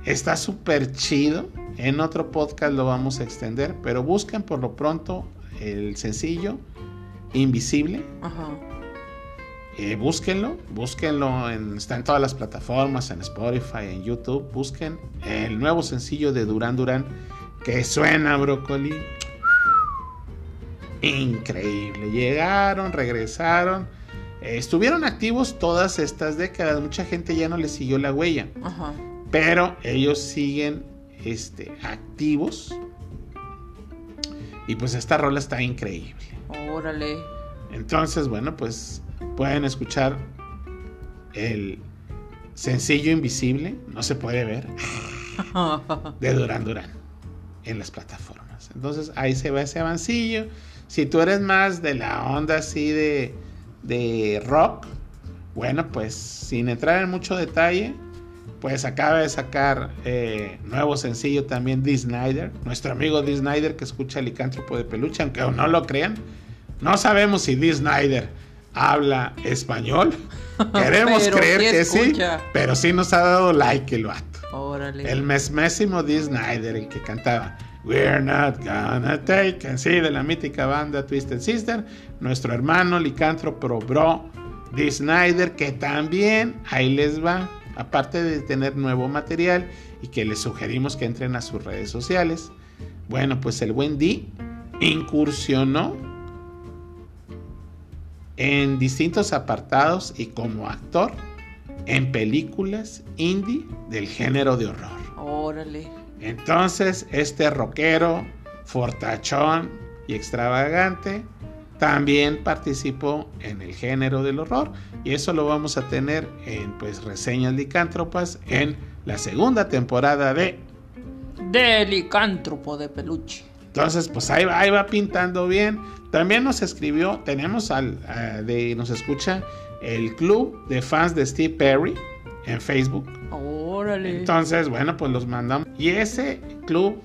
Está súper chido. En otro podcast lo vamos a extender, pero busquen por lo pronto el sencillo Invisible. Ajá. Eh, búsquenlo, búsquenlo, en- está en todas las plataformas, en Spotify, en YouTube. Busquen el nuevo sencillo de Durán Durán que suena brócoli. Increíble. Llegaron, regresaron. eh, estuvieron activos todas estas décadas. Mucha gente ya no les siguió la huella. Ajá. Pero ellos siguen este, activos. Y pues esta rola está increíble. Órale. Entonces, bueno, pues pueden escuchar el sencillo invisible, no se puede ver, de Durán Durán en las plataformas. Entonces ahí se va ese avancillo. Si tú eres más de la onda así de, de rock, bueno, pues sin entrar en mucho detalle, pues acaba de sacar eh, nuevo sencillo también Dee Snyder, nuestro amigo Dee Snyder que escucha Licántropo de Peluche, aunque no lo crean. No sabemos si Dee Snyder habla español. Queremos creer que sí, pero sí nos ha dado like el vato. Órale. El mesmésimo Dee Snyder, el que cantaba We're not gonna take it. Sí, de la mítica banda Twisted Sister. Nuestro hermano licántropo bro Dee Snyder, que también ahí les va. Aparte de tener nuevo material y que les sugerimos que entren a sus redes sociales. Bueno, pues el buen Dee incursionó en distintos apartados y como actor en películas indie del género de horror. Órale. Entonces, este rockero, fortachón y extravagante también participó en el género del horror y eso lo vamos a tener en pues reseñas licántropas en la segunda temporada de De licántropo de peluche. Entonces pues ahí va, ahí va pintando bien también nos escribió tenemos al a- de nos escucha el club de fans de Steve Perry en Facebook Órale. Entonces, bueno, pues los mandamos. Y ese club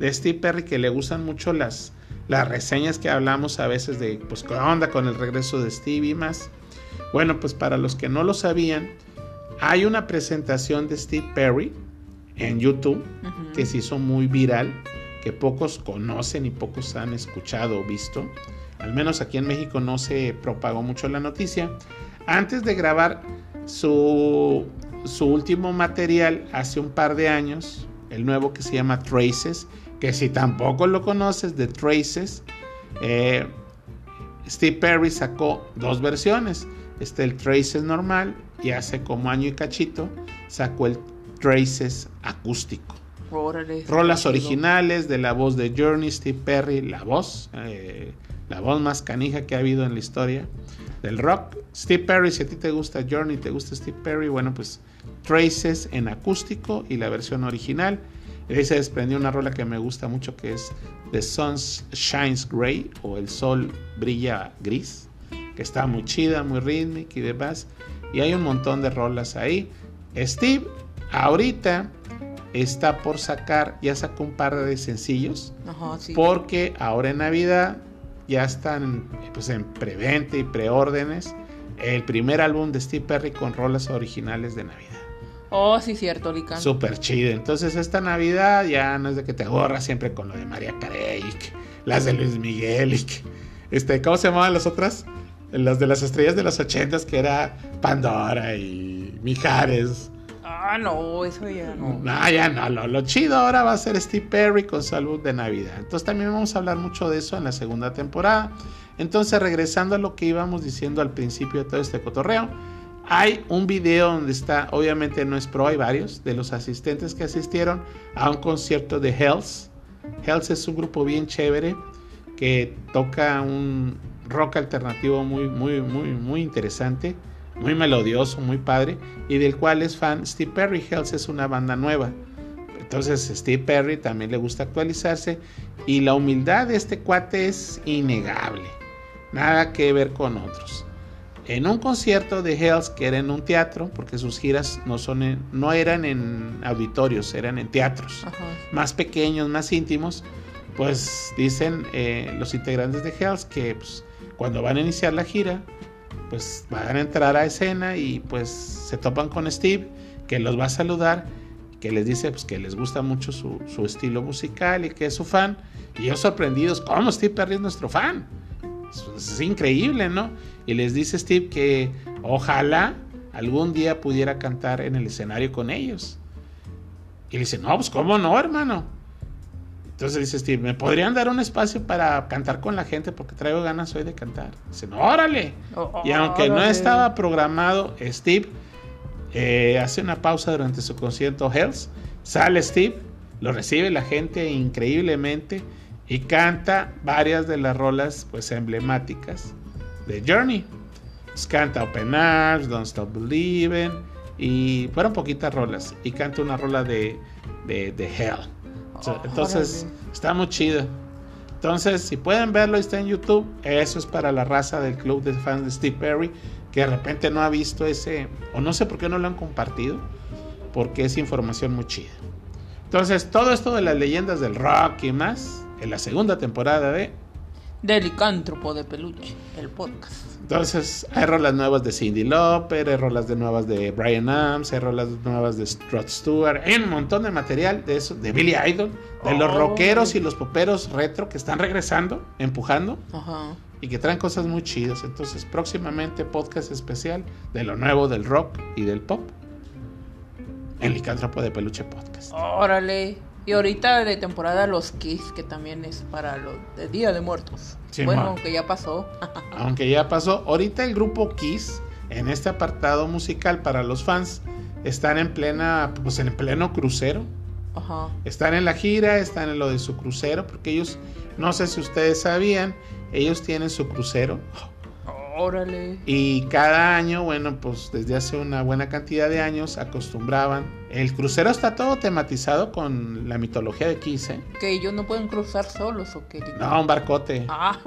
de Steve Perry que le gustan mucho las, las reseñas que hablamos a veces de, pues, ¿qué onda con el regreso de Steve y más? Bueno, pues para los que no lo sabían, hay una presentación de Steve Perry en YouTube que se hizo muy viral, que pocos conocen y pocos han escuchado o visto. Al menos aquí en México no se propagó mucho la noticia. Antes de grabar su, su último material hace un par de años, el nuevo que se llama Traces, que si tampoco lo conoces de Traces, eh, Steve Perry sacó dos versiones. Este el Traces normal y hace como año y cachito sacó el Traces acústico. Órale. Rolas originales de la voz de Journey, Steve Perry, la voz, eh, la voz más canija que ha habido en la historia del rock. Steve Perry, si a ti te gusta Journey, te gusta Steve Perry, bueno, pues Traces en acústico y la versión original. Y ahí se desprendió una rola que me gusta mucho que es The Sun Shines Gray o El Sol Brilla Gris, que está muy chida, muy rítmica y demás. Y hay un montón de rolas ahí. Steve, ahorita está por sacar, ya sacó un par de sencillos, Ajá, sí. porque ahora en Navidad ya están pues, en preventa y preórdenes el primer álbum de Steve Perry con rolas originales de Navidad. Oh, sí, cierto, Licantro. Súper chido. Entonces, esta Navidad ya no es de que te ahorras siempre con lo de María Carey, las de Luis Miguel y que, este, ¿cómo se llamaban las otras? Las de las estrellas de los ochentas, que era Pandora y Mijares. Ah, no, eso ya no. No, ya no. Lo, chido ahora va a ser Steve Perry con Salud de Navidad. Entonces también vamos a hablar mucho de eso en la segunda temporada. Entonces, regresando a lo que íbamos diciendo al principio de todo este cotorreo, hay un video donde está, obviamente no es pro, hay varios de los asistentes que asistieron a un concierto de Hells. Hells es un grupo bien chévere que toca un rock alternativo muy, muy, muy, muy interesante, muy melodioso, muy padre, y del cual es fan Steve Perry. Hells es una banda nueva. Entonces Steve Perry también le gusta actualizarse y la humildad de este cuate es innegable. Nada que ver con otros. En un concierto de Hells que era en un teatro, porque sus giras no, son en- no eran en auditorios, eran en teatros Ajá. más pequeños, más íntimos, pues dicen eh, los integrantes de Hells que pues, cuando van a iniciar la gira, pues van a entrar a escena y pues se topan con Steve, que los va a saludar, que les dice pues, que les gusta mucho su, su estilo musical y que es su fan. Y ellos sorprendidos, ¿cómo Steve Perry es nuestro fan? Es, es increíble, ¿no? Y les dice Steve que ojalá algún día pudiera cantar en el escenario con ellos. Y le dice, no, pues cómo no, hermano. Entonces dice Steve, ¿me podrían dar un espacio para cantar con la gente? Porque traigo ganas hoy de cantar. Dice, no, órale. Oh, Y aunque no estaba programado, Steve eh, hace una pausa durante su concierto Hells. Sale Steve, lo recibe la gente increíblemente y canta varias de las rolas pues emblemáticas de Journey. Pues, canta Open Arms, Don't Stop Believing y fueron poquitas rolas. Y canta una rola de, de, de Hell. Oh, Entonces órale. está muy chido. Entonces, si pueden verlo, está en YouTube. Eso es para la raza del club de fans de Steve Perry, que de repente no ha visto ese, o no sé por qué no lo han compartido, porque es información muy chida. Entonces, todo esto de las leyendas del rock y más, en la segunda temporada de... De Licántropo de Peluche, el podcast. Entonces, hay rolas nuevas de Cindy Lauper, hay rolas de nuevas de Brian Adams, hay rolas nuevas de Rod Stewart, hay un montón de material de eso, de Billy Idol, de los Oh. rockeros y los poperos retro que están regresando, empujando Ajá. y que traen cosas muy chidas. Entonces, próximamente podcast especial de lo nuevo del rock y del pop en Licántropo de Peluche Podcast. Órale. Y ahorita de temporada los Kiss, que también es para los de Día de Muertos. Sí, bueno, ma. que ya pasó. Aunque ya pasó, ahorita el grupo Kiss en este apartado musical para los fans están en plena, pues en pleno crucero. Ajá. Están en la gira, están en lo de su crucero, porque ellos, no sé si ustedes sabían, ellos tienen su crucero Órale. y cada año, bueno, pues desde hace una buena cantidad de años acostumbraban. El crucero está todo tematizado con la mitología de Kiss, ¿eh? Que ellos no pueden cruzar solos o qué. No, un barcote. Ah,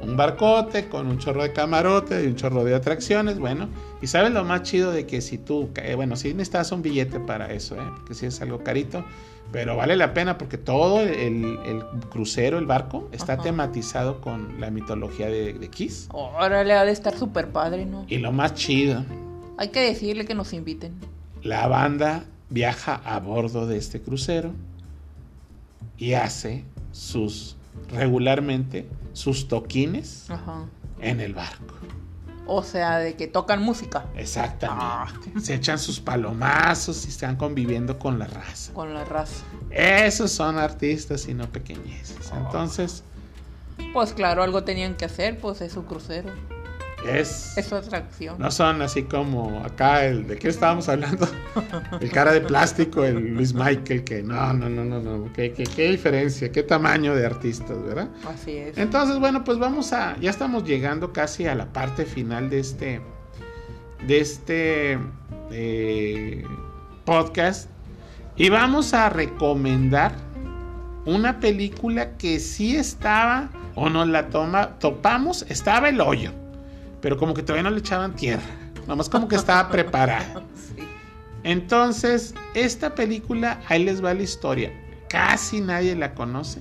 un barcote con un chorro de camarote y un chorro de atracciones, bueno. Y sabes lo más chido de que si tú, eh, bueno, si necesitas un billete para eso, ¿eh? porque si es algo carito, pero vale la pena porque todo el, el crucero, el barco, está Ajá. tematizado con la mitología de, de Kiss. órale, ha de estar súper padre, ¿no? Y lo más chido, Hay que decirle que nos inviten. la banda viaja a bordo de este crucero y hace sus regularmente sus toquines Ajá. en el barco. O sea, de que tocan música Exactamente. Se echan sus palomazos y están conviviendo con la raza. con la raza. Esos son artistas y no pequeñeces. Entonces, Pues claro, algo tenían que hacer, pues es su crucero. Es. Es su atracción. No son así como acá el de qué estábamos hablando. El cara de plástico, el Luis Michael, que no, no, no, no, no. ¿Qué, qué, qué diferencia, qué tamaño de artistas, ¿verdad? Así es. Entonces, bueno, pues vamos a. Ya estamos llegando casi a la parte final de este. De este eh, podcast. Y vamos a recomendar una película que sí estaba. O nos la toma, topamos. Estaba el hoyo. Pero como que todavía no le echaban tierra. Nomás como que estaba preparada. Entonces, esta película, ahí les va la historia. Casi nadie la conoce.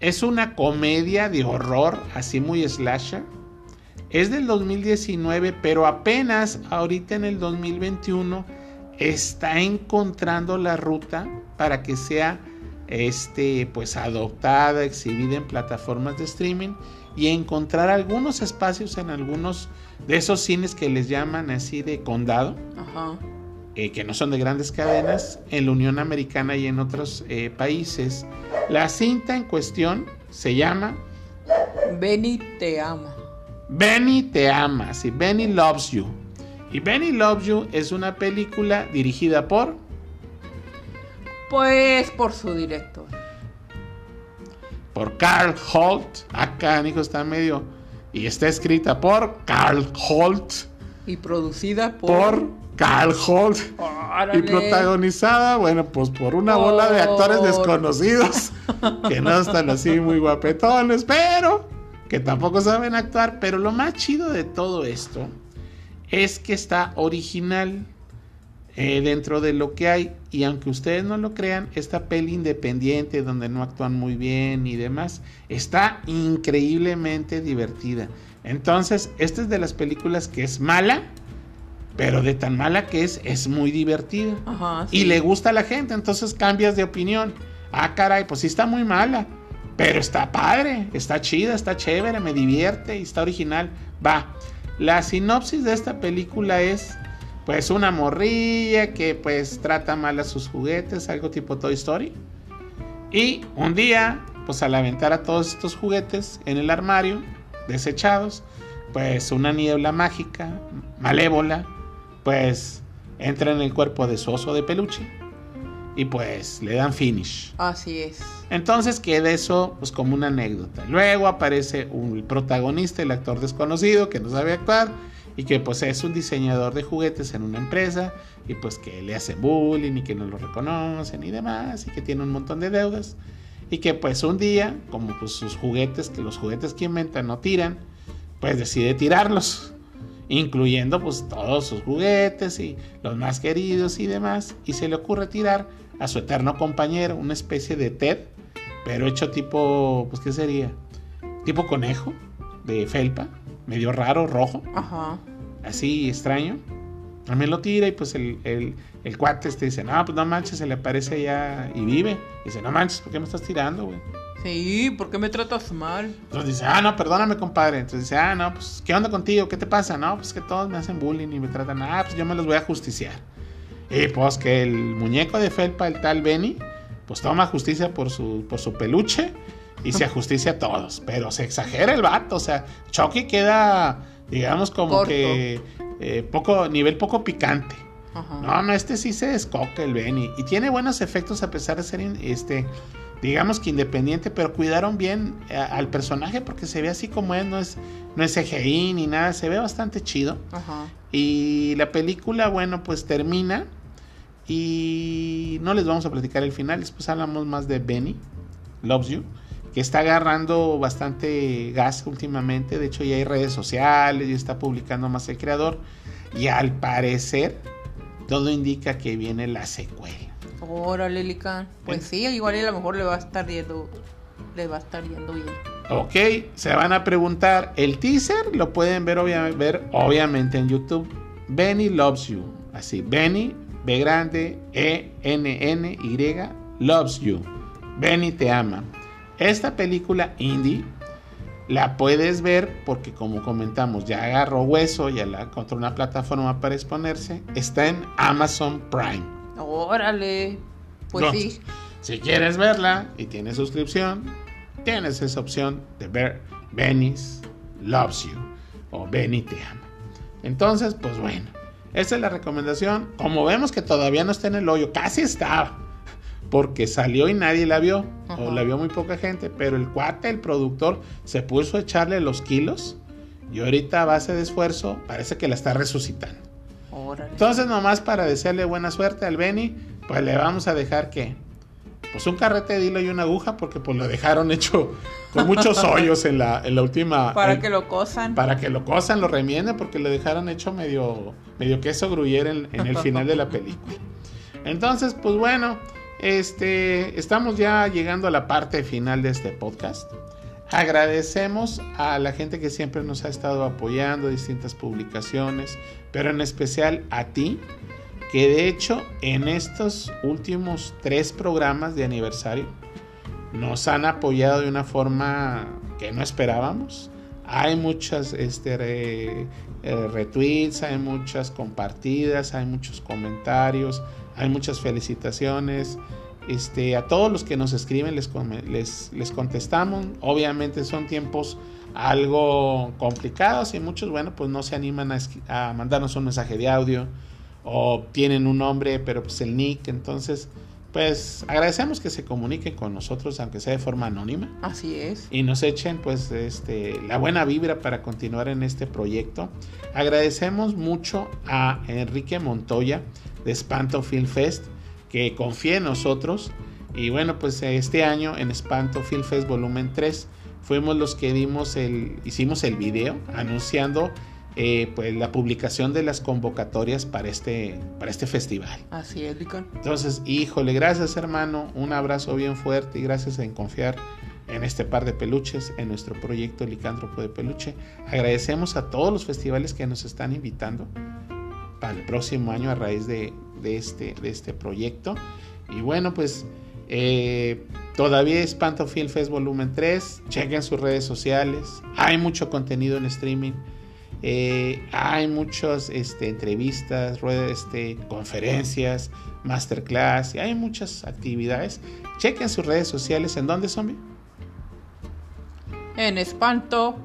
Es una comedia de horror, así muy slasher. Es del 2019, pero apenas ahorita en el 2021 está encontrando la ruta para que sea este, pues adoptada, exhibida en plataformas de streaming y encontrar algunos espacios en algunos de esos cines que les llaman así de condado, eh, que no son de grandes cadenas, en la Unión Americana y en otros eh, países. La cinta en cuestión se llama Benny te ama. Benny te ama, sí, Benny loves you. Y Benny loves you es una película dirigida por pues por su director. Por Carl Holt. Acá, hijo, está medio. Y está escrita por Carl Holt. Y producida por. Por Carl Holt. Y protagonizada, bueno, pues por una bola de actores desconocidos. que no están así muy guapetones, pero. Que tampoco saben actuar. Pero lo más chido de todo esto. Es que está original. Eh, dentro de lo que hay. Y aunque ustedes no lo crean, esta peli independiente donde no actúan muy bien y demás, está increíblemente divertida. Entonces, esta es de las películas que es mala, pero de tan mala que es, es muy divertida. Y le gusta a la gente, entonces cambias de opinión. Ah, caray, pues sí está muy mala, pero está padre, está chida, está chévere, me divierte y está original. Va. La sinopsis de esta película es pues una morrilla que pues trata mal a sus juguetes, algo tipo Toy Story. Y un día, pues al aventar a todos estos juguetes en el armario, desechados, pues una niebla mágica, malévola, pues entra en el cuerpo de su oso de peluche y pues le dan finish. Así es. Entonces queda eso pues como una anécdota. Luego aparece un protagonista, el actor desconocido que no sabe actuar y que pues es un diseñador de juguetes en una empresa y pues que le hace bullying y que no lo reconocen y demás y que tiene un montón de deudas y que pues un día como pues sus juguetes que los juguetes que inventan no tiran pues decide tirarlos incluyendo pues todos sus juguetes y los más queridos y demás y se le ocurre tirar a su eterno compañero una especie de Ted pero hecho tipo pues qué sería tipo conejo de felpa medio raro, rojo. Ajá. Así extraño. También lo tira y pues el, el, el cuate este dice, no, pues no manches, se le aparece allá y vive. dice, no manches, ¿por qué me estás tirando, güey? Sí, ¿por qué me tratas mal? Entonces dice, ah, no, perdóname, compadre. Entonces dice, ah, no, pues, ¿qué onda contigo? ¿Qué te pasa? No, pues que todos me hacen bullying y me tratan, ah, pues yo me los voy a justiciar. Y pues que el muñeco de felpa, el tal Benny, pues toma justicia por su, por su peluche y se ajusticia a todos. Pero se exagera el vato. O sea, Chucky queda, digamos, como que eh, poco, nivel poco picante. No, no, este sí se descoca el Benny. Y tiene buenos efectos a pesar de ser, este, digamos que independiente, pero cuidaron bien eh, al personaje porque se ve así como es, no es, no es CGI ni nada, se ve bastante chido. Y la película, bueno, pues termina. Y no les vamos a platicar el final, después hablamos más de Benny, Loves You que está agarrando bastante gas últimamente. De hecho, ya hay redes sociales y está publicando más el creador. Y al parecer, todo indica que viene la secuela. Órale, Lican. Pues sí, igual a lo mejor le va a estar yendo, le va a estar yendo bien. Ok, se van a preguntar. El teaser lo pueden ver, ver obviamente en YouTube. Benny loves you. Así, Benny, B grande, E, N, N, Y, loves you. Benny te ama. Esta película indie la puedes ver porque como comentamos ya agarró hueso, ya la encontró una plataforma para exponerse. Está en Amazon Prime. Órale, pues sí. Si quieres verla y tienes suscripción, tienes esa opción de ver Benny's Loves You o Benny te ama. Entonces, pues bueno, esa es la recomendación. Como vemos que todavía no está en el hoyo, casi estaba porque salió y nadie la vio, o la vio muy poca gente, pero el cuate, el productor, se puso a echarle los kilos y ahorita a base de esfuerzo parece que la está resucitando. Entonces nomás para desearle buena suerte al Benny, pues le vamos a dejar que, pues un carrete de hilo y una aguja, porque pues lo dejaron hecho con muchos hoyos en la, en la última... Para que lo cosan. Para que lo cosan, lo remienden, porque lo dejaron hecho medio, medio queso gruyere en, en el final de la película. Entonces, pues bueno, este, estamos ya llegando a la parte final de este podcast. Agradecemos a la gente que siempre nos ha estado apoyando, distintas publicaciones, pero en especial a ti, que de hecho en estos últimos tres programas de aniversario nos han apoyado de una forma que no esperábamos. Hay muchas este, eh, retweets, hay muchas compartidas, hay muchos comentarios, hay muchas felicitaciones. Este, a todos los que nos escriben les, les, les contestamos. Obviamente son tiempos algo complicados y muchos, bueno, pues no se animan a, mandarnos un mensaje de audio o tienen un nombre, pero pues el nick. Entonces, pues agradecemos que se comuniquen con nosotros, aunque sea de forma anónima. Así es. Y nos echen, pues, este, la buena vibra para continuar en este proyecto. Agradecemos mucho a Enrique Montoya de Espanto Film Fest, que confía en nosotros. Y bueno, pues este año en Espanto Film Fest Volumen 3 fuimos los que dimos el, hicimos el video anunciando eh, pues la publicación de las convocatorias para este, para este festival. Así es, Licón. Entonces, híjole, gracias hermano, un abrazo bien fuerte y gracias en confiar en este par de peluches, en nuestro proyecto Licántropo de Peluche. Agradecemos a todos los festivales que nos están invitando para el próximo año a raíz de, de este, de este proyecto. Y bueno, pues eh, todavía Espanto Film Fest Volumen 3. Chequen sus redes sociales. Hay mucho contenido en streaming. Eh, hay muchas este, entrevistas, este, conferencias, masterclass. Y hay muchas actividades. Chequen sus redes sociales. ¿En dónde son? En Espanto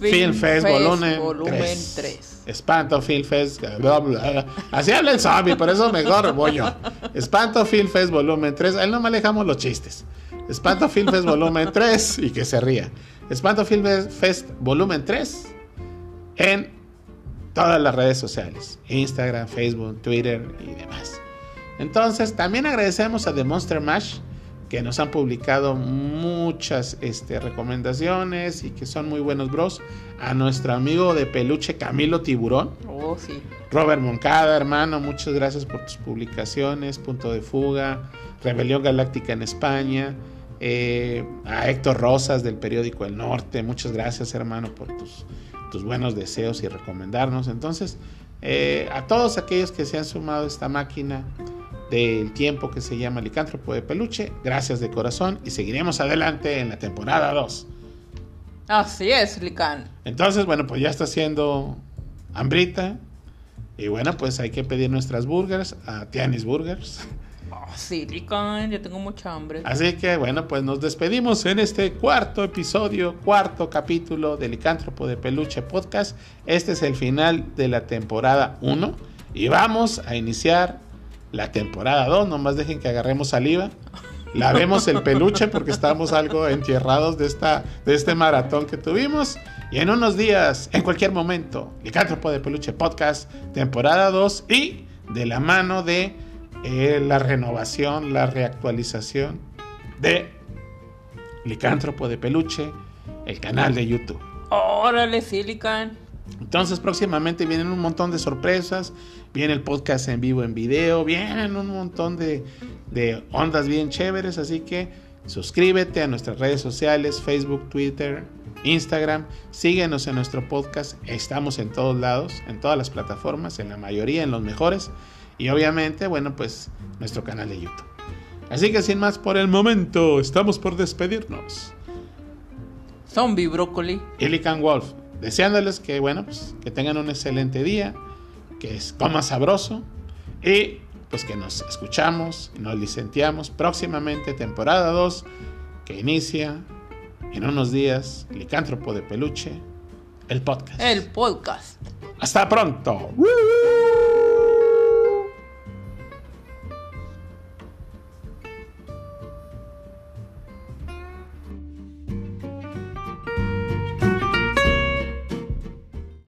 Film, Fest, Volumen, 3. Espanto Film Fest. Así habla el zombie, por eso mejor voy yo. Espanto Film Fest Volumen 3. A él no manejamos los chistes. Espanto Film Fest Volumen 3 y que se ría. Espanto Film Fest Volumen 3 en todas las redes sociales: Instagram, Facebook, Twitter y demás. Entonces, también agradecemos a The Monster Mash que nos han publicado muchas este, recomendaciones y que son muy buenos bros. A nuestro amigo de peluche Camilo Tiburón. Oh, sí. Robert Moncada, hermano, muchas gracias por tus publicaciones. Punto de fuga, Rebelión Galáctica en España. Eh, a Héctor Rosas del periódico El Norte, muchas gracias, hermano, por tus, tus buenos deseos y recomendarnos. Entonces, eh, a todos aquellos que se han sumado a esta máquina del tiempo que se llama Licántropo de Peluche. Gracias de corazón y seguiremos adelante en la temporada 2. Así es, Licán. Entonces, bueno, pues ya está haciendo hambrita. Y bueno, pues hay que pedir nuestras burgers a Tianis Burgers. Oh, sí, Licán, ya tengo mucha hambre. Así que bueno, pues nos despedimos en este cuarto episodio, cuarto capítulo de Licántropo de Peluche Podcast. Este es el final de la temporada 1 y vamos a iniciar la temporada 2. Nomás dejen que agarremos saliva. Lavemos el peluche porque estamos algo entierrados de, esta, de este maratón que tuvimos. Y en unos días, en cualquier momento, Licántropo de Peluche Podcast, temporada 2 y de la mano de eh, la renovación, la reactualización de Licántropo de Peluche, el canal de YouTube. Órale, Silicon. Entonces próximamente vienen un montón de sorpresas, viene el podcast en vivo en video, vienen un montón de, de ondas bien chéveres, así que suscríbete a nuestras redes sociales, Facebook, Twitter, Instagram, síguenos en nuestro podcast, estamos en todos lados, en todas las plataformas, en la mayoría, en los mejores, y obviamente, bueno, pues nuestro canal de YouTube. Así que sin más por el momento, estamos por despedirnos. Zombie Brócoli. Illican Wolf deseándoles que, bueno, pues, que tengan un excelente día, que coma sabroso y pues que nos escuchamos y nos licenciamos próximamente, temporada 2, que inicia en unos días, Licántropo de Peluche, el podcast. El podcast. Hasta pronto.